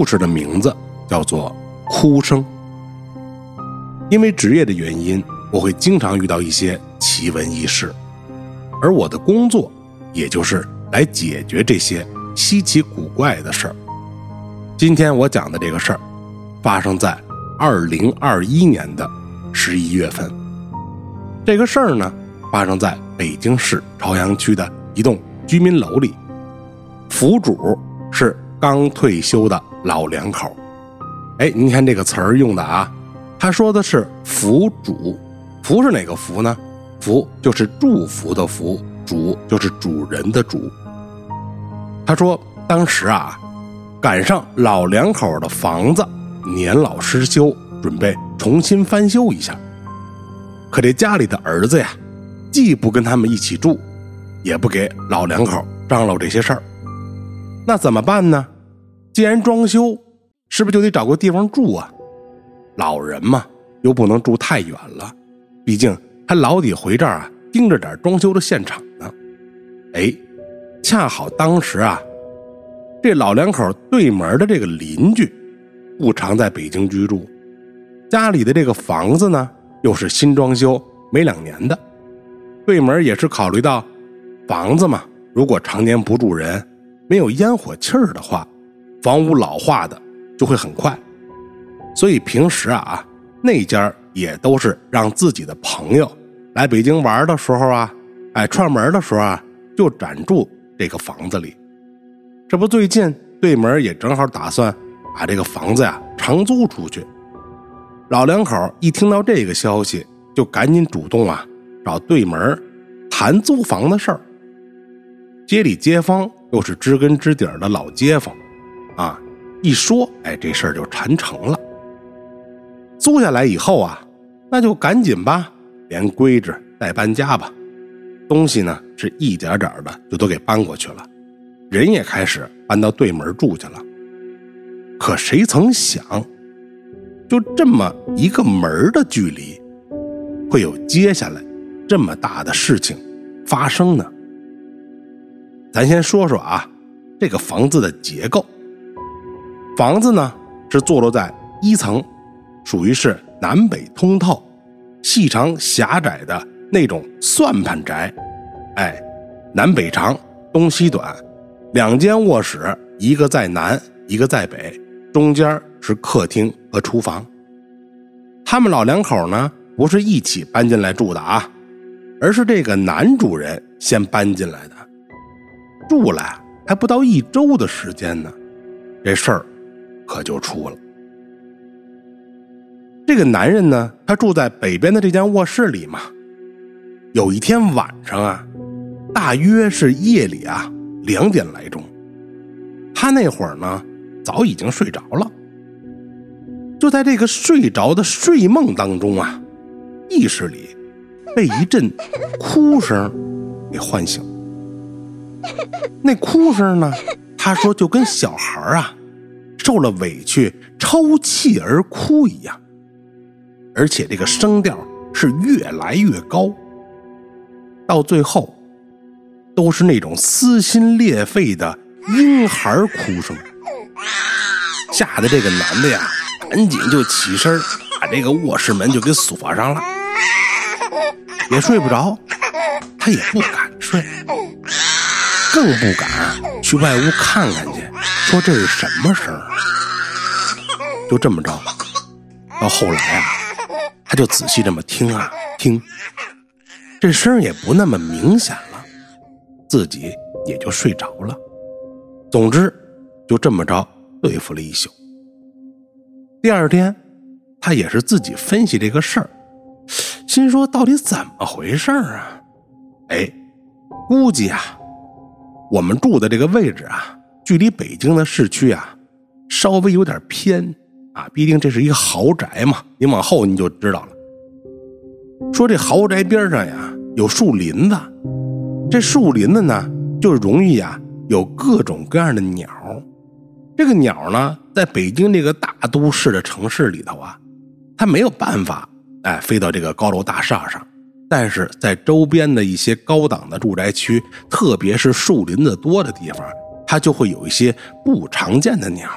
故事的名字叫做《哭声》。因为职业的原因，我会经常遇到一些奇闻异事，而我的工作也就是来解决这些稀奇古怪的事儿。今天我讲的这个事儿，发生在二零二一年的十一月份。这个事儿呢，发生在北京市朝阳区的一栋居民楼里，府主是刚退休的老两口。哎，您看这个词儿用的啊，他说的是福主，福是哪个福呢？福就是祝福的福，主就是主人的主。他说当时啊，赶上老两口的房子年老失修，准备重新翻修一下。可这家里的儿子呀，既不跟他们一起住，也不给老两口张罗这些事儿，那怎么办呢？既然装修，是不是就得找个地方住啊？老人嘛，又不能住太远了，毕竟他老得回这儿啊，盯着点装修的现场呢。哎，恰好当时啊，这老两口对门的这个邻居，不常在北京居住，家里的这个房子呢。又是新装修没两年的，对门也是考虑到房子嘛，如果常年不住人，没有烟火气儿的话，房屋老化的就会很快。所以平时啊，那家也都是让自己的朋友来北京玩的时候啊，哎串门的时候啊，就暂住这个房子里。这不最近对门也正好打算把这个房子呀长租出去。老两口一听到这个消息，就赶紧主动啊找对门谈租房的事儿。街里街坊又是知根知底的老街坊，啊，一说哎这事儿就谈成了。租下来以后啊，那就赶紧吧，连规制带搬家吧，东西呢是一点点的就都给搬过去了，人也开始搬到对门住去了。可谁曾想？就这么一个门的距离，会有接下来这么大的事情发生呢？咱先说说啊，这个房子的结构。房子呢是坐落在一层，属于是南北通透、细长狭窄的那种算盘宅。哎，南北长，东西短，两间卧室，一个在南，一个在北，中间。是客厅和厨房。他们老两口呢，不是一起搬进来住的啊，而是这个男主人先搬进来的，住了还不到一周的时间呢，这事儿可就出了。这个男人呢，他住在北边的这间卧室里嘛。有一天晚上啊，大约是夜里啊两点来钟，他那会儿呢早已经睡着了。就在这个睡着的睡梦当中啊，意识里被一阵哭声给唤醒。那哭声呢，他说就跟小孩啊受了委屈抽泣而哭一样，而且这个声调是越来越高，到最后都是那种撕心裂肺的婴孩哭声，吓得这个男的呀。赶紧就起身，把这个卧室门就给锁上了，也睡不着，他也不敢睡，更不敢去外屋看看去，说这是什么声儿、啊就这么着，到后来啊，他就仔细这么听啊听，这声也不那么明显了，自己也就睡着了。总之，就这么着对付了一宿。第二天，他也是自己分析这个事儿，心说到底怎么回事儿啊？哎，估计啊，我们住的这个位置啊，距离北京的市区啊，稍微有点偏啊。毕竟这是一个豪宅嘛，你往后你就知道了。说这豪宅边上呀，有树林子，这树林子呢，就容易呀有各种各样的鸟。这个鸟呢，在北京这个大都市的城市里头啊，它没有办法哎飞到这个高楼大厦上，但是在周边的一些高档的住宅区，特别是树林子多的地方，它就会有一些不常见的鸟。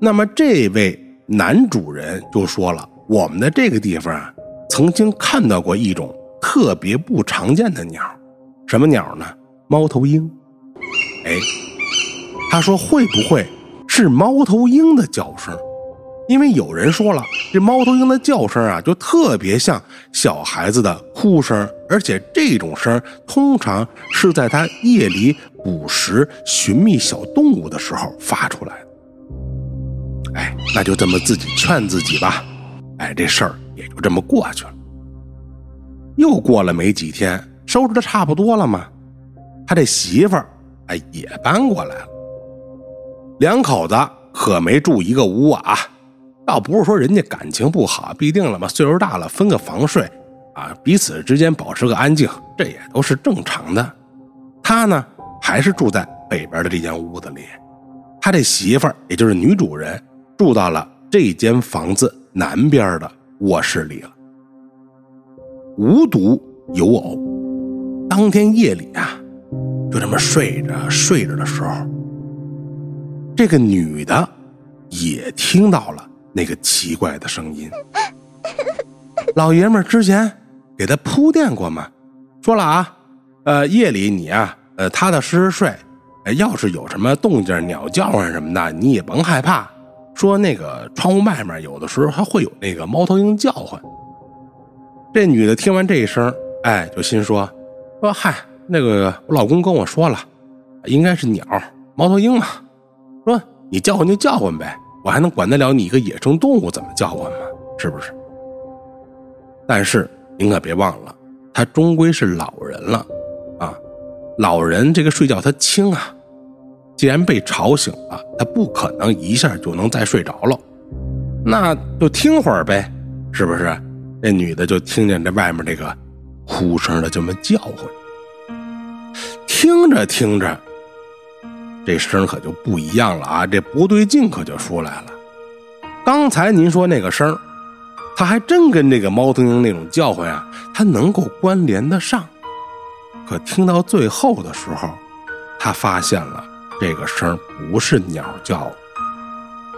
那么这位男主人就说了，我们的这个地方啊，曾经看到过一种特别不常见的鸟，什么鸟呢？猫头鹰。哎，他说会不会是猫头鹰的叫声？因为有人说了，这猫头鹰的叫声啊，就特别像小孩子的哭声，而且这种声通常是在它夜里捕食、寻觅小动物的时候发出来的。哎，那就这么自己劝自己吧。哎，这事儿也就这么过去了。又过了没几天，收拾的差不多了嘛，他这媳妇儿哎也搬过来了，两口子可没住一个屋啊。倒不是说人家感情不好，必定了嘛，岁数大了分个房睡，啊，彼此之间保持个安静，这也都是正常的。他呢，还是住在北边的这间屋子里，他这媳妇儿，也就是女主人，住到了这间房子南边的卧室里了。无独有偶，当天夜里啊，就这么睡着睡着的时候，这个女的也听到了。那个奇怪的声音，老爷们儿之前给他铺垫过吗？说了啊，呃，夜里你啊，呃，踏踏实实睡，要是有什么动静，鸟叫唤什么的，你也甭害怕。说那个窗户外面有的时候还会有那个猫头鹰叫唤。这女的听完这一声，哎，就心说说嗨，那个我老公跟我说了，应该是鸟，猫头鹰嘛。说你叫唤就叫唤呗。我还能管得了你一个野生动物怎么叫唤吗？是不是？但是您可别忘了，他终归是老人了啊！老人这个睡觉他轻啊，既然被吵醒了，他不可能一下就能再睡着了，那就听会儿呗，是不是？那女的就听见这外面这个哭声的这么叫唤，听着听着。这声可就不一样了啊！这不对劲可就出来了。刚才您说那个声他还真跟这个猫头鹰那种叫唤呀，他能够关联得上。可听到最后的时候，他发现了这个声不是鸟叫，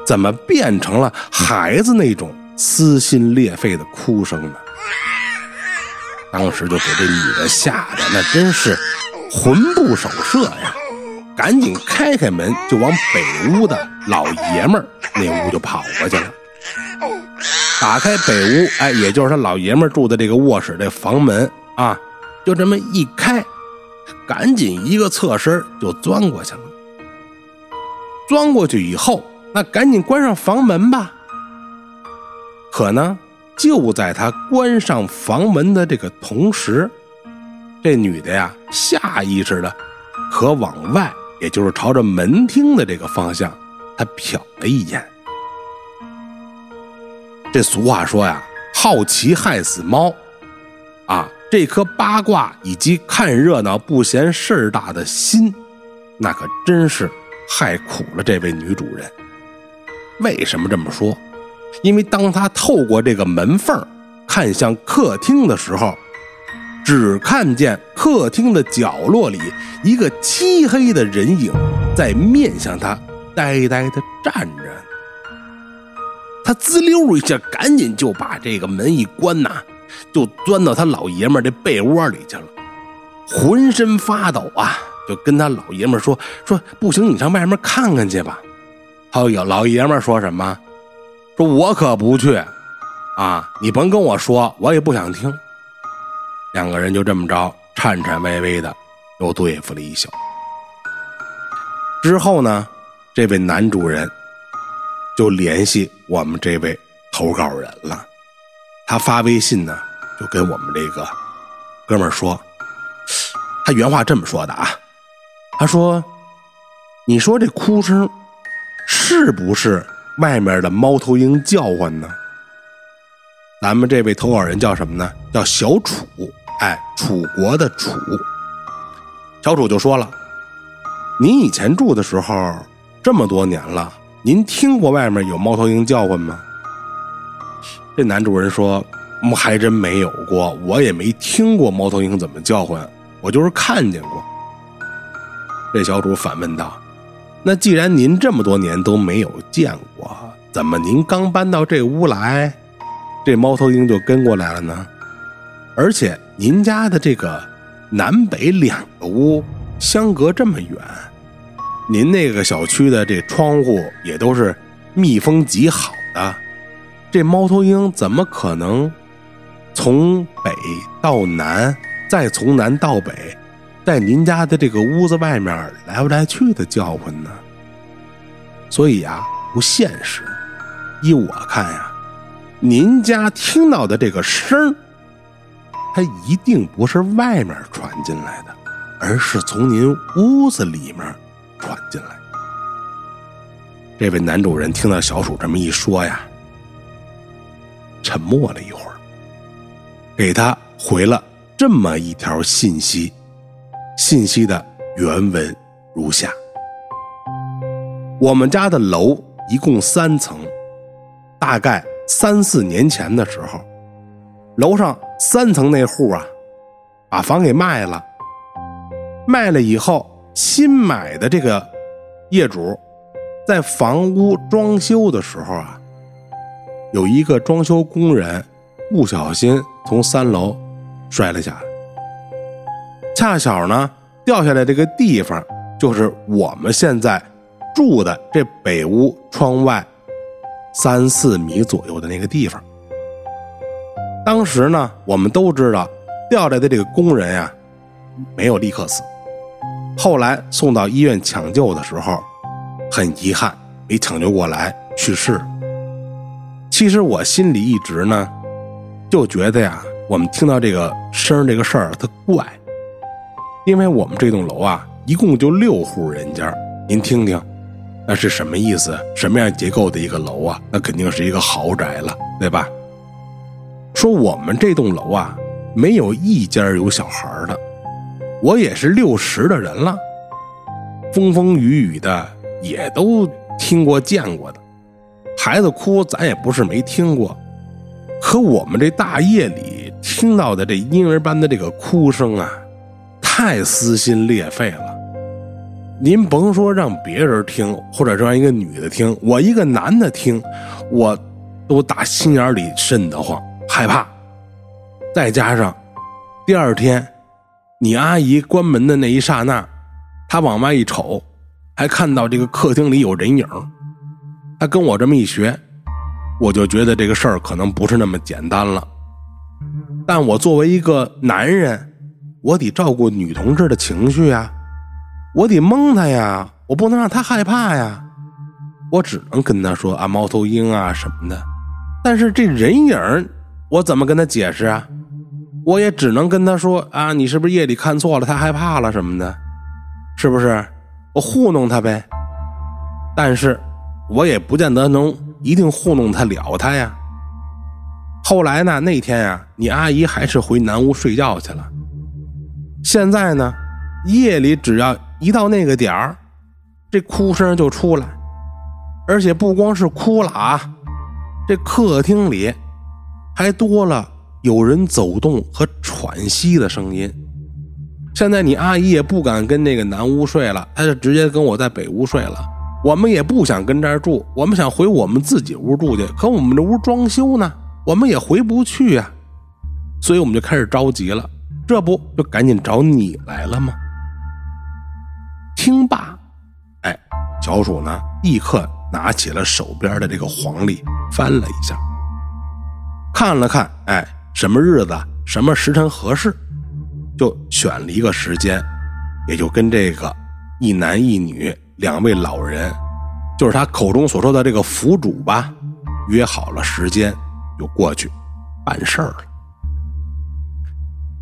怎么变成了孩子那种撕心裂肺的哭声呢？当时就给这女的吓得那真是魂不守舍呀！赶紧开开门，就往北屋的老爷们儿那屋就跑过去了。打开北屋，哎，也就是他老爷们住的这个卧室这房门啊，就这么一开，赶紧一个侧身就钻过去了。钻过去以后，那赶紧关上房门吧。可呢，就在他关上房门的这个同时，这女的呀，下意识的可往外。也就是朝着门厅的这个方向，他瞟了一眼。这俗话说呀，“好奇害死猫”，啊，这颗八卦以及看热闹不嫌事儿大的心，那可真是害苦了这位女主人。为什么这么说？因为当他透过这个门缝看向客厅的时候。只看见客厅的角落里一个漆黑的人影在面向他呆呆的站着。他滋溜一下，赶紧就把这个门一关呐，就钻到他老爷们这被窝里去了，浑身发抖啊，就跟他老爷们说说不行，你上外面看看去吧。他老爷们说什么？说我可不去啊，你甭跟我说，我也不想听。两个人就这么着颤颤巍巍的又对付了一宿。之后呢，这位男主人就联系我们这位投稿人了。他发微信呢，就跟我们这个哥们说，他原话这么说的啊，他说：“你说这哭声是不是外面的猫头鹰叫唤呢？”咱们这位投稿人叫什么呢？叫小楚。哎，楚国的楚，小楚就说了：“您以前住的时候这么多年了，您听过外面有猫头鹰叫唤吗？”这男主人说：“还真没有过，我也没听过猫头鹰怎么叫唤，我就是看见过。”这小主反问道：“那既然您这么多年都没有见过，怎么您刚搬到这屋来，这猫头鹰就跟过来了呢？而且您家的这个南北两个屋相隔这么远，您那个小区的这窗户也都是密封极好的，这猫头鹰怎么可能从北到南，再从南到北？在您家的这个屋子外面来不来去的叫唤呢？所以呀，不现实。依我看呀，您家听到的这个声儿它一定不是外面传进来的，而是从您屋子里面传进来。这位男主人听到小鼠这么一说呀，沉默了一会儿，给他回了这么一条信息。信息的原文如下：我们家的楼一共三层，大概三四年前的时候，楼上三层那户啊，把房给卖了。卖了以后，新买的这个业主在房屋装修的时候啊，有一个装修工人不小心从三楼摔了下来。恰巧呢，掉下来这个地方就是我们现在住的这北屋窗外三四米左右的那个地方。当时呢，我们都知道掉下来的这个工人呀，没有立刻死，后来送到医院抢救的时候，很遗憾没抢救过来去世。其实我心里一直呢，就觉得呀，我们听到这个声这个事儿它怪。因为我们这栋楼啊，一共就六户人家，您听听，那是什么意思？什么样结构的一个楼啊？那肯定是一个豪宅了，对吧？说我们这栋楼啊，没有一家有小孩的，我也是六十的人了，风风雨雨的也都听过见过的，孩子哭咱也不是没听过，可我们这大夜里听到的这婴儿般的这个哭声啊！太撕心裂肺了，您甭说让别人听，或者让一个女的听，我一个男的听，我都打心眼里瘆得慌，害怕。再加上第二天你阿姨关门的那一刹那，她往外一瞅，还看到这个客厅里有人影，她跟我这么一学，我就觉得这个事儿可能不是那么简单了。但我作为一个男人。我得照顾女同志的情绪呀，我得蒙她呀，我不能让她害怕呀，我只能跟她说啊，猫头鹰啊什么的。但是这人影我怎么跟他解释啊？我也只能跟他说啊，你是不是夜里看错了？他害怕了什么的，是不是？我糊弄他呗。但是我也不见得能一定糊弄他了他呀。后来呢，那天呀，你阿姨还是回南屋睡觉去了。现在呢，夜里只要一到那个点儿，这哭声就出来，而且不光是哭了啊，这客厅里还多了有人走动和喘息的声音。现在你阿姨也不敢跟那个南屋睡了，她就直接跟我在北屋睡了。我们也不想跟这儿住，我们想回我们自己屋住去，可我们这屋装修呢，我们也回不去呀，所以我们就开始着急了。这不就赶紧找你来了吗？听罢，哎，小鼠呢，立刻拿起了手边的这个黄历，翻了一下，看了看，哎，什么日子、什么时辰合适，就选了一个时间，也就跟这个一男一女两位老人，就是他口中所说的这个府主吧，约好了时间，就过去办事儿了。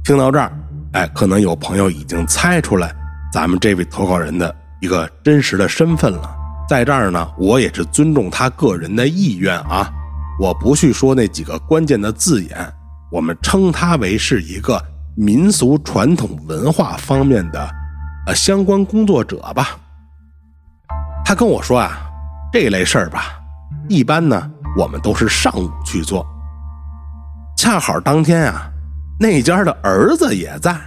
听到这儿，哎，可能有朋友已经猜出来咱们这位投稿人的一个真实的身份了。在这儿呢，我也是尊重他个人的意愿啊，我不去说那几个关键的字眼，我们称他为是一个民俗传统文化方面的呃相关工作者吧。他跟我说啊，这类事儿吧，一般呢我们都是上午去做，恰好当天啊。那家的儿子也在，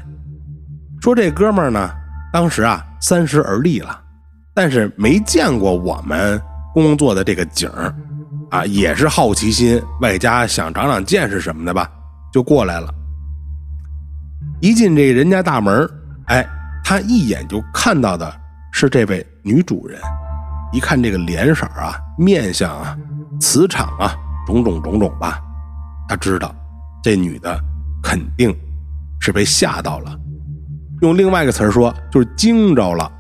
说这哥们儿呢，当时啊三十而立了，但是没见过我们工作的这个景儿，啊，也是好奇心外加想长长见识什么的吧，就过来了。一进这人家大门，哎，他一眼就看到的是这位女主人。一看这个脸色啊、面相啊、磁场啊，种种种种吧，他知道这女的肯定是被吓到了。用另外一个词说，就是惊着了。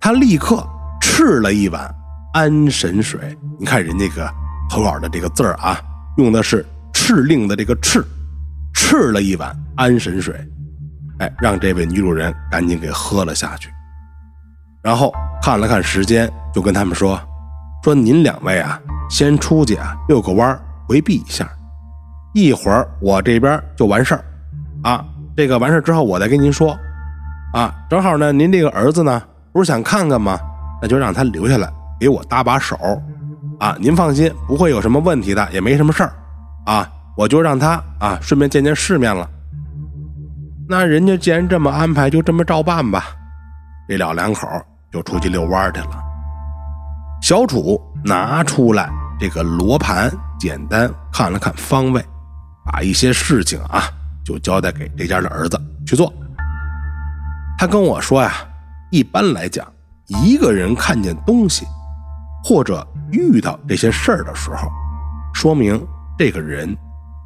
他立刻赤了一碗安神水。你看人这个投稿的这个字儿啊，用的是敕令的这个敕，敕了一碗安神水，哎，让这位女主人赶紧给喝了下去。然后看了看时间，就跟他们说：“说您两位啊，先出去啊遛个弯回避一下，一会儿我这边就完事儿，啊，这个完事之后我再跟您说，啊，正好呢，您这个儿子呢不是想看看吗？那就让他留下来给我搭把手，啊，您放心，不会有什么问题的，也没什么事儿，啊，我就让他啊顺便见见世面了。那人家既然这么安排，就这么照办吧。这老两口。”就出去遛弯去了。小楚拿出来这个罗盘，简单看了看方位，把一些事情啊就交代给这家的儿子去做。他跟我说呀，一般来讲，一个人看见东西或者遇到这些事儿的时候，说明这个人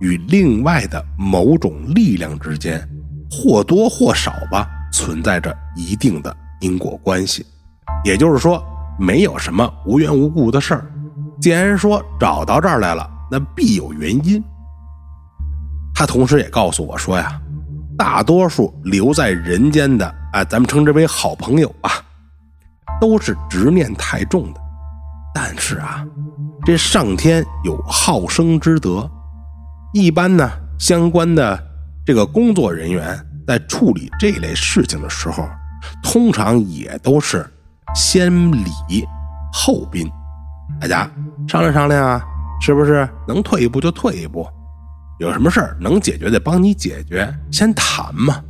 与另外的某种力量之间或多或少吧存在着一定的因果关系。也就是说，没有什么无缘无故的事儿。既然说找到这儿来了，那必有原因。他同时也告诉我说呀，大多数留在人间的，哎，咱们称之为好朋友吧，都是执念太重的。但是啊，这上天有好生之德，一般呢，相关的这个工作人员在处理这类事情的时候，通常也都是。先礼后兵，大家商量商量啊，是不是能退一步就退一步？有什么事儿能解决的帮你解决，先谈嘛。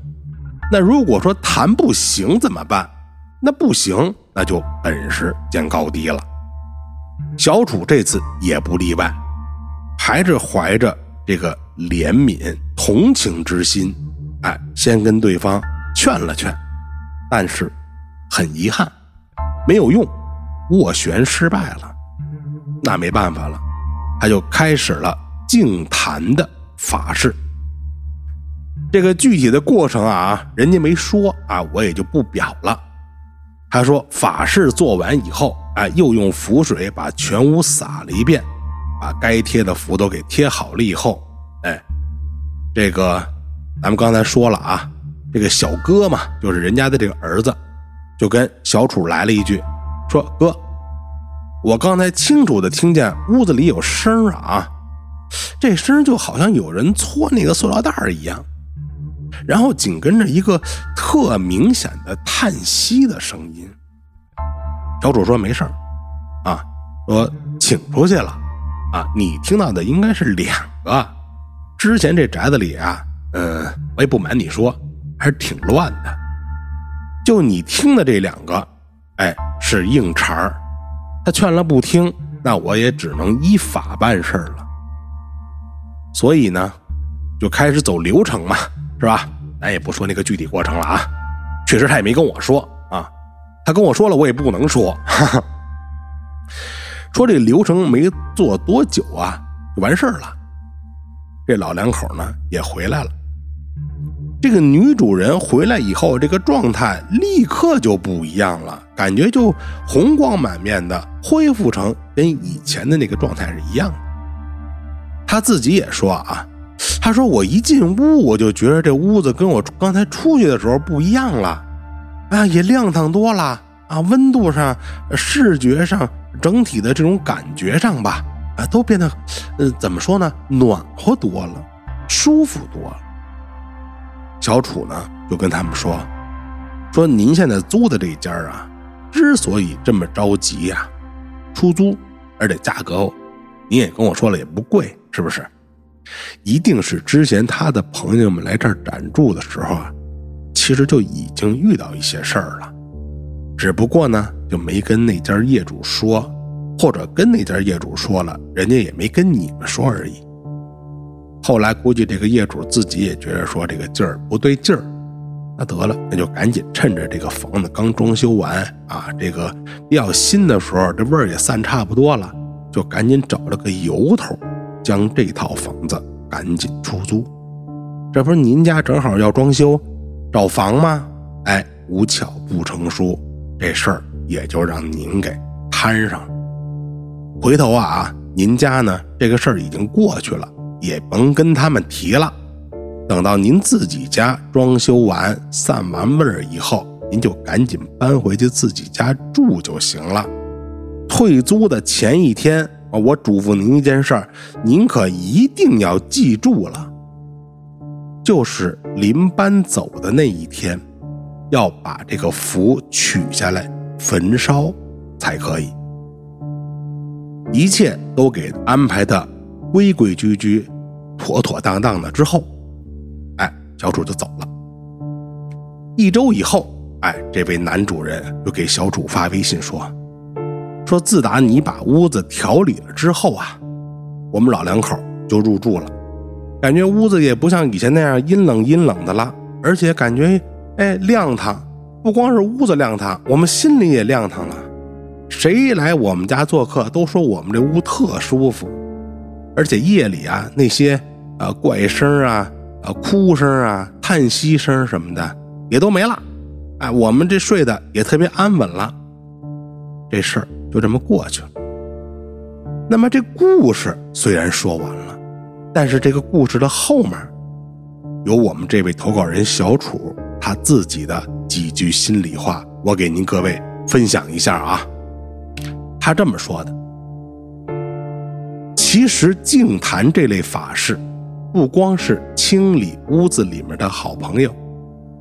那如果说谈不行怎么办？那不行，那就本事见高低了。小楚这次也不例外，还是怀着这个怜悯同情之心，哎，先跟对方劝了劝，但是很遗憾。没有用，斡旋失败了，那没办法了，他就开始了净坛的法事。这个具体的过程啊，人家没说啊，我也就不表了。他说法事做完以后，哎，又用符水把全屋撒了一遍，把该贴的符都给贴好了以后，哎，这个咱们刚才说了啊，这个小哥嘛，就是人家的这个儿子。就跟小楚来了一句，说：“哥，我刚才清楚的听见屋子里有声啊，这声就好像有人搓那个塑料袋一样，然后紧跟着一个特明显的叹息的声音。”小主说：“没事啊，说请出去了，啊，你听到的应该是两个。之前这宅子里啊，嗯，我也不瞒你说，还是挺乱的。”就你听的这两个，哎，是硬茬儿。他劝了不听，那我也只能依法办事了。所以呢，就开始走流程嘛，是吧？咱也不说那个具体过程了啊。确实他也没跟我说，他跟我说了，我也不能说。说这流程没做多久啊，就完事儿了。这老两口呢也回来了。这个女主人回来以后，这个状态立刻就不一样了，感觉就红光满面的，恢复成跟以前的那个状态是一样的。她自己也说啊，她说我一进屋，我就觉得这屋子跟我刚才出去的时候不一样了，啊，也亮堂多了啊，温度上、视觉上、整体的这种感觉上吧，啊，都变得，呃，怎么说呢，暖和多了，舒服多了。小楚呢，就跟他们说：“说您现在租的这家啊，之所以这么着急呀，出租，而且价格，您也跟我说了也不贵，是不是？一定是之前他的朋友们来这儿暂住的时候啊，其实就已经遇到一些事儿了。只不过呢，就没跟那家业主说，或者跟那家业主说了，人家也没跟你们说而已。后来估计这个业主自己也觉得说这个劲儿不对劲儿，那得了，那就赶紧趁着这个房子刚装修完啊，这个比较新的时候，这味儿也散差不多了，就赶紧找了个由头，将这套房子赶紧出租。这不是您家正好要装修，找房吗？哎，无巧不成书，这事儿也就让您给摊上了。回头啊，您家呢这个事儿已经过去了。也甭跟他们提了，等到您自己家装修完、散完味儿以后，您就赶紧搬回去自己家住就行了。退租的前一天啊，我嘱咐您一件事儿，您可一定要记住了，就是临搬走的那一天，要把这个符取下来焚烧才可以。一切都给安排的规规矩矩。妥妥当当的之后，哎，小主就走了。一周以后，哎，这位男主人就给小主发微信说：“说自打你把屋子调理了之后啊，我们老两口就入住了，感觉屋子也不像以前那样阴冷阴冷的了，而且感觉哎亮堂，不光是屋子亮堂，我们心里也亮堂了。谁来我们家做客都说我们这屋特舒服。”而且夜里啊，那些啊怪声啊、啊哭声啊、叹息声什么的也都没了，哎，我们这睡的也特别安稳了。这事儿就这么过去了。那么这故事虽然说完了，但是这个故事的后面有我们这位投稿人小楚他自己的几句心里话，我给您各位分享一下啊。他这么说的。其实净坛这类法事，不光是清理屋子里面的好朋友，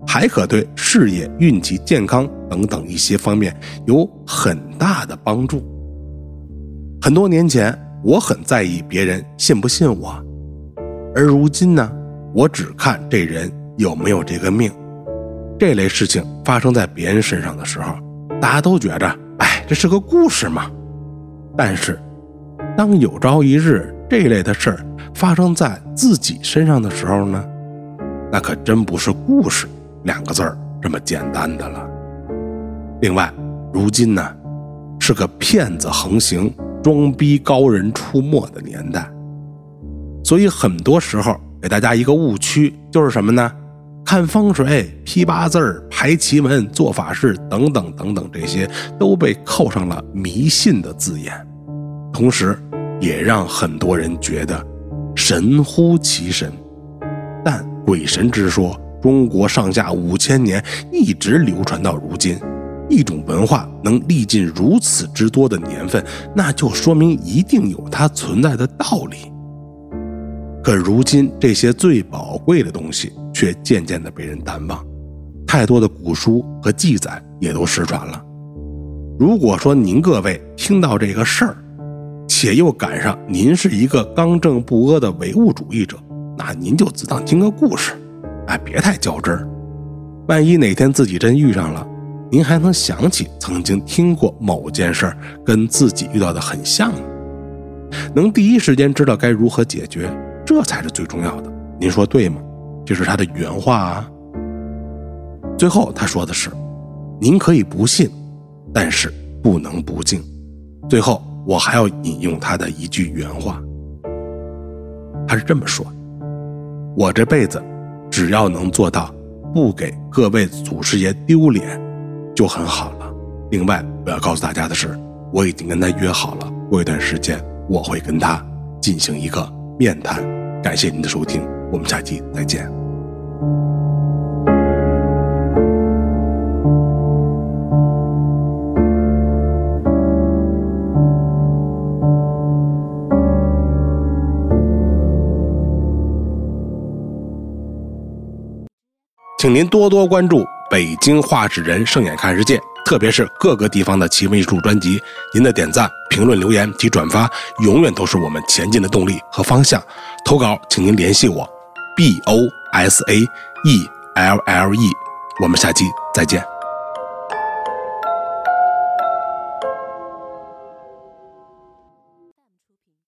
还可对事业、运气、健康等等一些方面有很大的帮助。很多年前，我很在意别人信不信我，而如今呢，我只看这人有没有这个命。这类事情发生在别人身上的时候，大家都觉着，哎，这是个故事嘛。但是。当有朝一日这类的事儿发生在自己身上的时候呢，那可真不是故事两个字儿这么简单的了。另外，如今呢是个骗子横行、装逼高人出没的年代，所以很多时候给大家一个误区就是什么呢？看风水、批八字、排奇门、做法事等等等等，这些都被扣上了迷信的字眼。同时，也让很多人觉得神乎其神。但鬼神之说，中国上下五千年一直流传到如今，一种文化能历尽如此之多的年份，那就说明一定有它存在的道理。可如今，这些最宝贵的东西却渐渐的被人淡忘，太多的古书和记载也都失传了。如果说您各位听到这个事儿，且又赶上您是一个刚正不阿的唯物主义者，那您就只当听个故事，哎，别太较真儿。万一哪天自己真遇上了，您还能想起曾经听过某件事儿跟自己遇到的很像呢？能第一时间知道该如何解决，这才是最重要的。您说对吗？这是他的原话啊。最后他说的是：“您可以不信，但是不能不敬。”最后。我还要引用他的一句原话，他是这么说：“我这辈子只要能做到不给各位祖师爷丢脸，就很好了。另外，我要告诉大家的是，我已经跟他约好了，过一段时间我会跟他进行一个面谈。感谢您的收听，我们下期再见。”请您多多关注北京画纸人盛眼看世界，特别是各个地方的奇闻异术专辑。您的点赞、评论、留言及转发，永远都是我们前进的动力和方向。投稿，请您联系我，b o s a e l l e。我们下期再见。